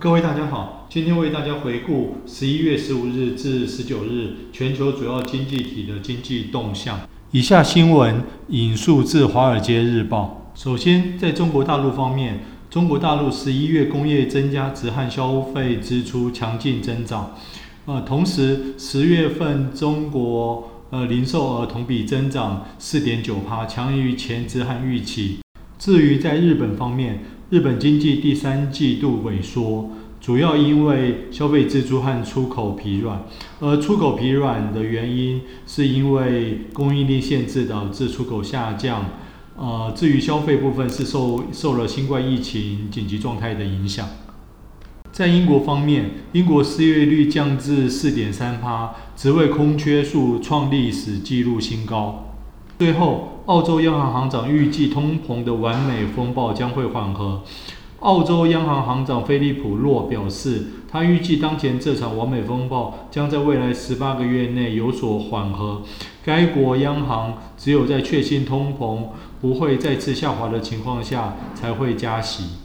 各位大家好，今天为大家回顾十一月十五日至十九日全球主要经济体的经济动向。以下新闻引述自《华尔街日报》。首先，在中国大陆方面，中国大陆十一月工业增加值和消费支出强劲增长。呃，同时十月份中国呃零售额同比增长四点九趴，强于前值和预期。至于在日本方面，日本经济第三季度萎缩，主要因为消费支出和出口疲软。而出口疲软的原因是因为供应链限制导致出口下降。呃，至于消费部分是受受了新冠疫情紧急状态的影响。在英国方面，英国失业率降至四点三趴，职位空缺数创历史纪录新高。最后，澳洲央行行长预计通膨的完美风暴将会缓和。澳洲央行行长菲利普·洛表示，他预计当前这场完美风暴将在未来十八个月内有所缓和。该国央行只有在确信通膨不会再次下滑的情况下才会加息。